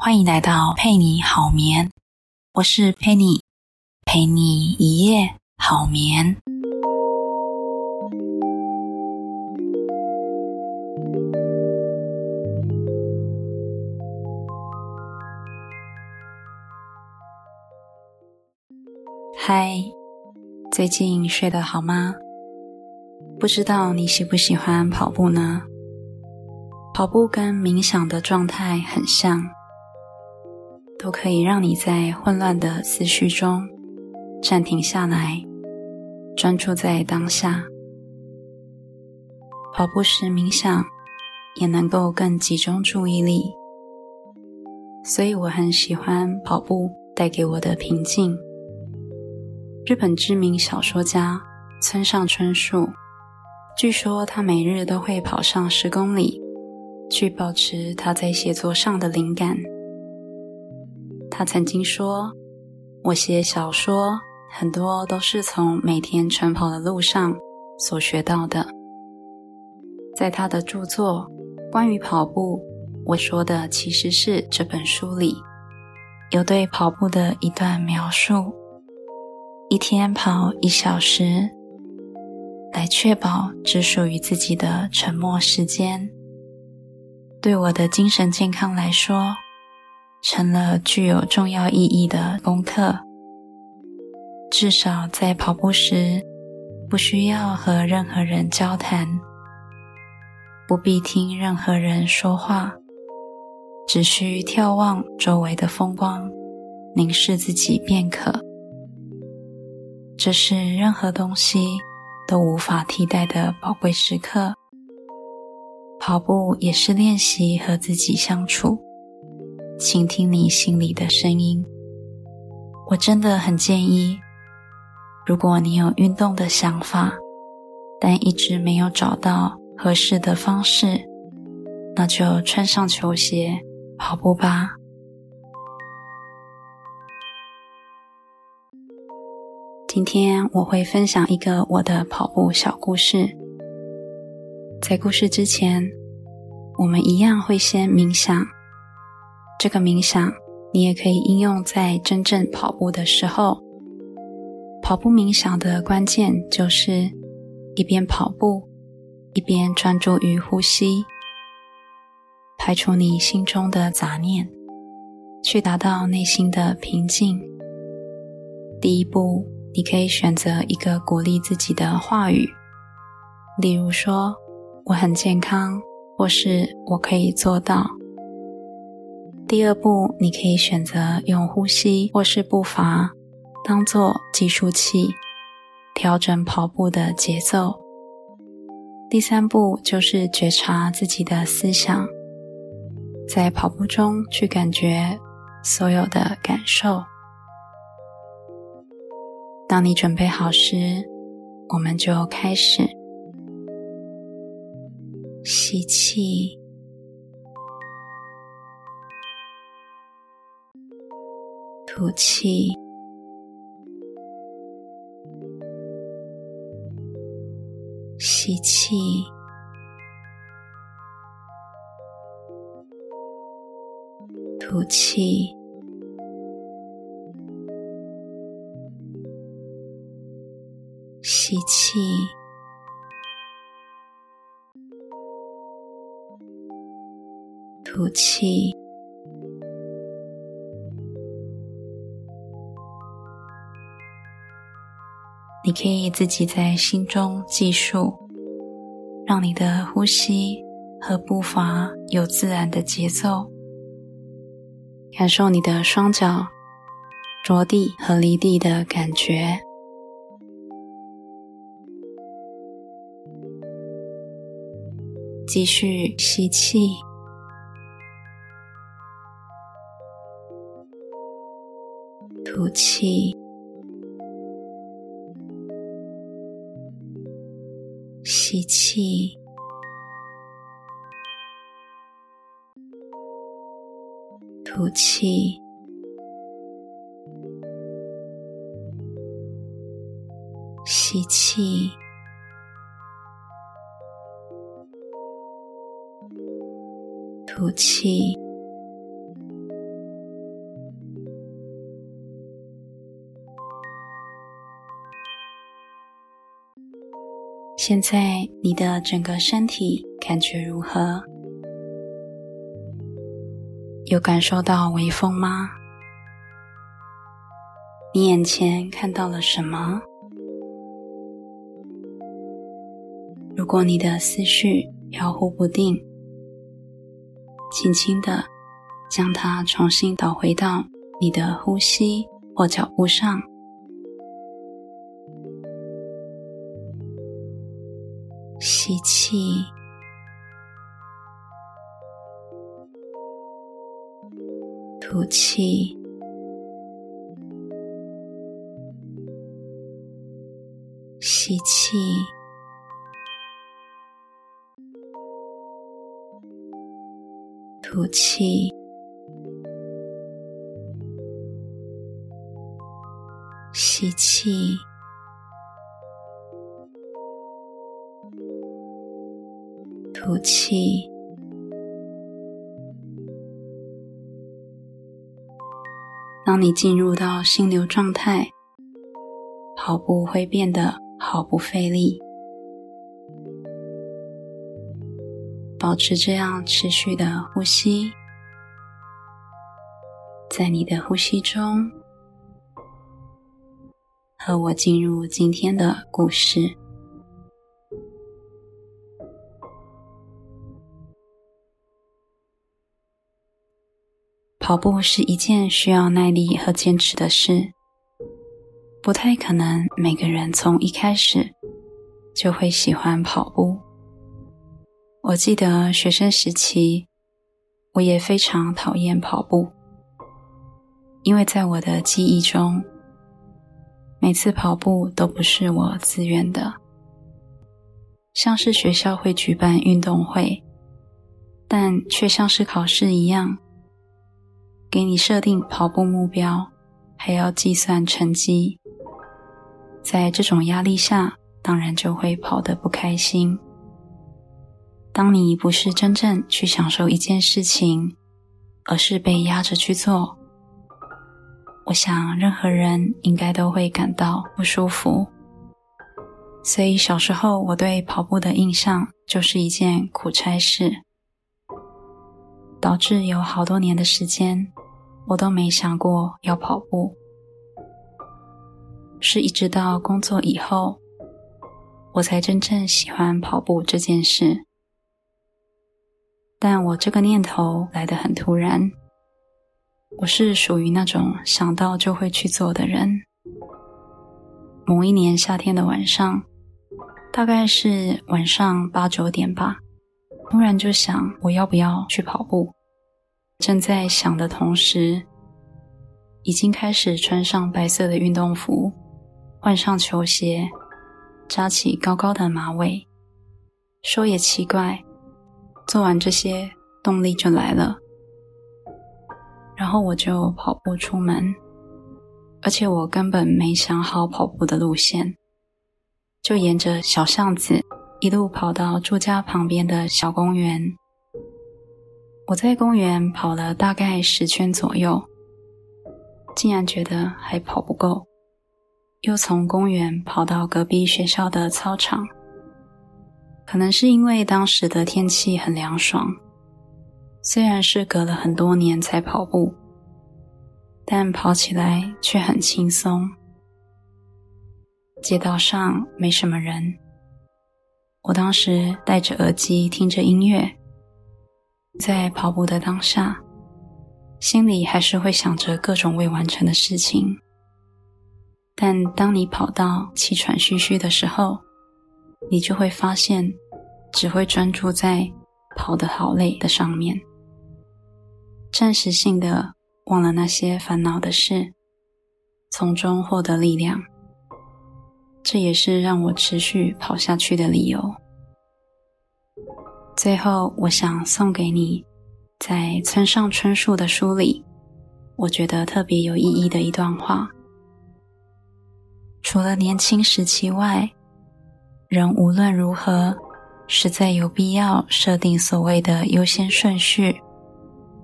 欢迎来到陪你好眠，我是陪你，陪你一夜好眠。嗨，最近睡得好吗？不知道你喜不喜欢跑步呢？跑步跟冥想的状态很像，都可以让你在混乱的思绪中暂停下来，专注在当下。跑步时冥想也能够更集中注意力，所以我很喜欢跑步带给我的平静。日本知名小说家村上春树，据说他每日都会跑上十公里，去保持他在写作上的灵感。他曾经说：“我写小说很多都是从每天晨跑的路上所学到的。”在他的著作关于跑步，我说的其实是这本书里有对跑步的一段描述。一天跑一小时，来确保只属于自己的沉默时间。对我的精神健康来说，成了具有重要意义的功课。至少在跑步时，不需要和任何人交谈，不必听任何人说话，只需眺望周围的风光，凝视自己便可。这是任何东西都无法替代的宝贵时刻。跑步也是练习和自己相处，倾听你心里的声音。我真的很建议，如果你有运动的想法，但一直没有找到合适的方式，那就穿上球鞋跑步吧。今天我会分享一个我的跑步小故事。在故事之前，我们一样会先冥想。这个冥想你也可以应用在真正跑步的时候。跑步冥想的关键就是一边跑步，一边专注于呼吸，排除你心中的杂念，去达到内心的平静。第一步。你可以选择一个鼓励自己的话语，例如说“我很健康”或是“我可以做到”。第二步，你可以选择用呼吸或是步伐当做计数器，调整跑步的节奏。第三步就是觉察自己的思想，在跑步中去感觉所有的感受。当你准备好时，我们就开始吸气，吐气，吸气，吐气。吸气，吐气，你可以自己在心中计数，让你的呼吸和步伐有自然的节奏，感受你的双脚着地和离地的感觉。继续吸气，吐气，吸气，吐气，吸气。吐气，现在你的整个身体感觉如何？有感受到微风吗？你眼前看到了什么？如果你的思绪飘忽不定，轻轻的将它重新导回到你的呼吸或脚步上。吸气，吐气，吸气，吐气，吸气。吐气。当你进入到心流状态，跑步会变得毫不费力。保持这样持续的呼吸，在你的呼吸中，和我进入今天的故事。跑步是一件需要耐力和坚持的事，不太可能每个人从一开始就会喜欢跑步。我记得学生时期，我也非常讨厌跑步，因为在我的记忆中，每次跑步都不是我自愿的，像是学校会举办运动会，但却像是考试一样。给你设定跑步目标，还要计算成绩，在这种压力下，当然就会跑得不开心。当你不是真正去享受一件事情，而是被压着去做，我想任何人应该都会感到不舒服。所以小时候我对跑步的印象就是一件苦差事，至有好多年的时间。我都没想过要跑步，是一直到工作以后，我才真正喜欢跑步这件事。但我这个念头来得很突然，我是属于那种想到就会去做的人。某一年夏天的晚上，大概是晚上八九点吧，突然就想我要不要去跑步。正在想的同时，已经开始穿上白色的运动服，换上球鞋，扎起高高的马尾。说也奇怪，做完这些，动力就来了。然后我就跑步出门，而且我根本没想好跑步的路线，就沿着小巷子一路跑到住家旁边的小公园。我在公园跑了大概十圈左右，竟然觉得还跑不够，又从公园跑到隔壁学校的操场。可能是因为当时的天气很凉爽，虽然是隔了很多年才跑步，但跑起来却很轻松。街道上没什么人，我当时戴着耳机听着音乐。在跑步的当下，心里还是会想着各种未完成的事情。但当你跑到气喘吁吁的时候，你就会发现，只会专注在跑得好累的上面，暂时性的忘了那些烦恼的事，从中获得力量。这也是让我持续跑下去的理由。最后，我想送给你，在村上春树的书里，我觉得特别有意义的一段话：除了年轻时期外，人无论如何，实在有必要设定所谓的优先顺序，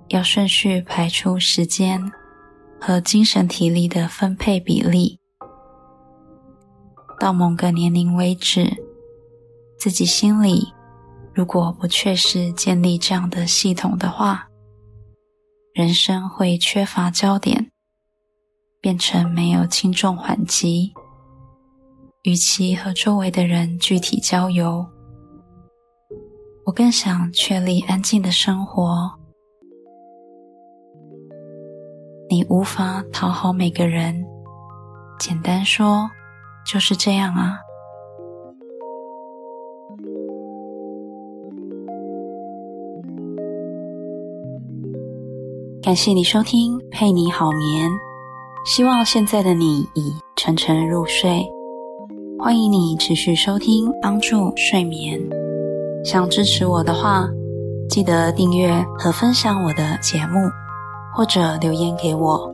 要顺序排出时间和精神体力的分配比例，到某个年龄为止。自己心里如果不确实建立这样的系统的话，人生会缺乏焦点，变成没有轻重缓急。与其和周围的人具体交游，我更想确立安静的生活。你无法讨好每个人，简单说就是这样啊。感谢你收听，陪你好眠。希望现在的你已沉沉入睡。欢迎你持续收听，帮助睡眠。想支持我的话，记得订阅和分享我的节目，或者留言给我。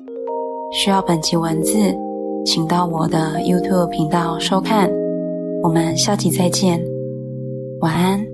需要本集文字，请到我的 YouTube 频道收看。我们下集再见，晚安。